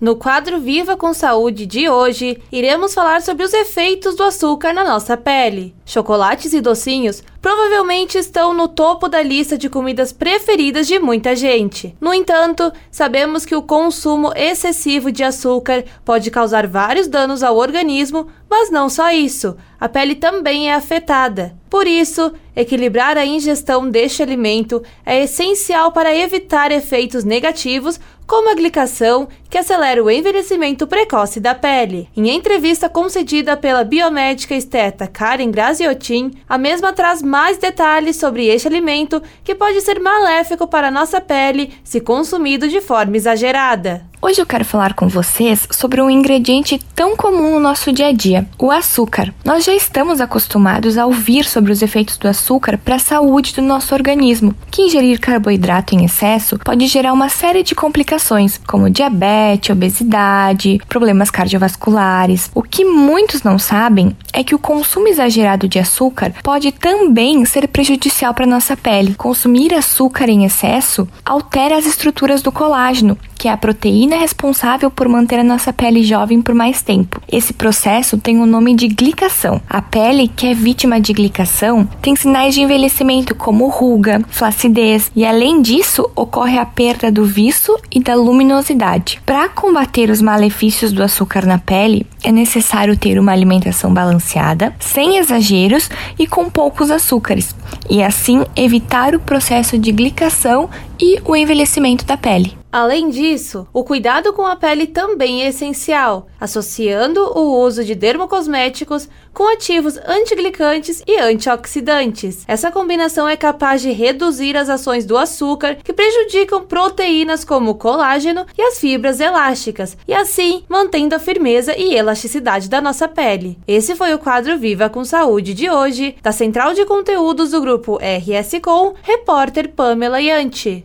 No quadro Viva com Saúde de hoje, iremos falar sobre os efeitos do açúcar na nossa pele. Chocolates e docinhos provavelmente estão no topo da lista de comidas preferidas de muita gente. No entanto, sabemos que o consumo excessivo de açúcar pode causar vários danos ao organismo, mas não só isso, a pele também é afetada. Por isso, equilibrar a ingestão deste alimento é essencial para evitar efeitos negativos como a glicação, que acelera o envelhecimento precoce da pele. Em entrevista concedida pela biomédica esteta Karen Graziotin, a mesma traz mais detalhes sobre este alimento que pode ser maléfico para a nossa pele se consumido de forma exagerada. Hoje eu quero falar com vocês sobre um ingrediente tão comum no nosso dia a dia, o açúcar. Nós já estamos acostumados a ouvir sobre os efeitos do açúcar para a saúde do nosso organismo, que ingerir carboidrato em excesso pode gerar uma série de complicações, como diabetes, obesidade, problemas cardiovasculares. O que muitos não sabem é que o consumo exagerado de açúcar pode também ser prejudicial para nossa pele. Consumir açúcar em excesso altera as estruturas do colágeno, que é a proteína responsável por manter a nossa pele jovem por mais tempo. Esse processo tem o nome de glicação. A pele que é vítima de glicação tem sinais de envelhecimento como ruga, flacidez e além disso ocorre a perda do viço e da luminosidade. Para combater os malefícios do açúcar na pele, é necessário ter uma alimentação balanceada, sem exageros e com poucos açúcares, e assim evitar o processo de glicação e o envelhecimento da pele. Além disso, o cuidado com a pele também é essencial, associando o uso de dermocosméticos com ativos antiglicantes e antioxidantes. Essa combinação é capaz de reduzir as ações do açúcar que prejudicam proteínas como o colágeno e as fibras elásticas, e assim mantendo a firmeza e elasticidade da nossa pele. Esse foi o quadro Viva com Saúde de hoje, da Central de Conteúdos do grupo RS Com, repórter Pamela Yanti.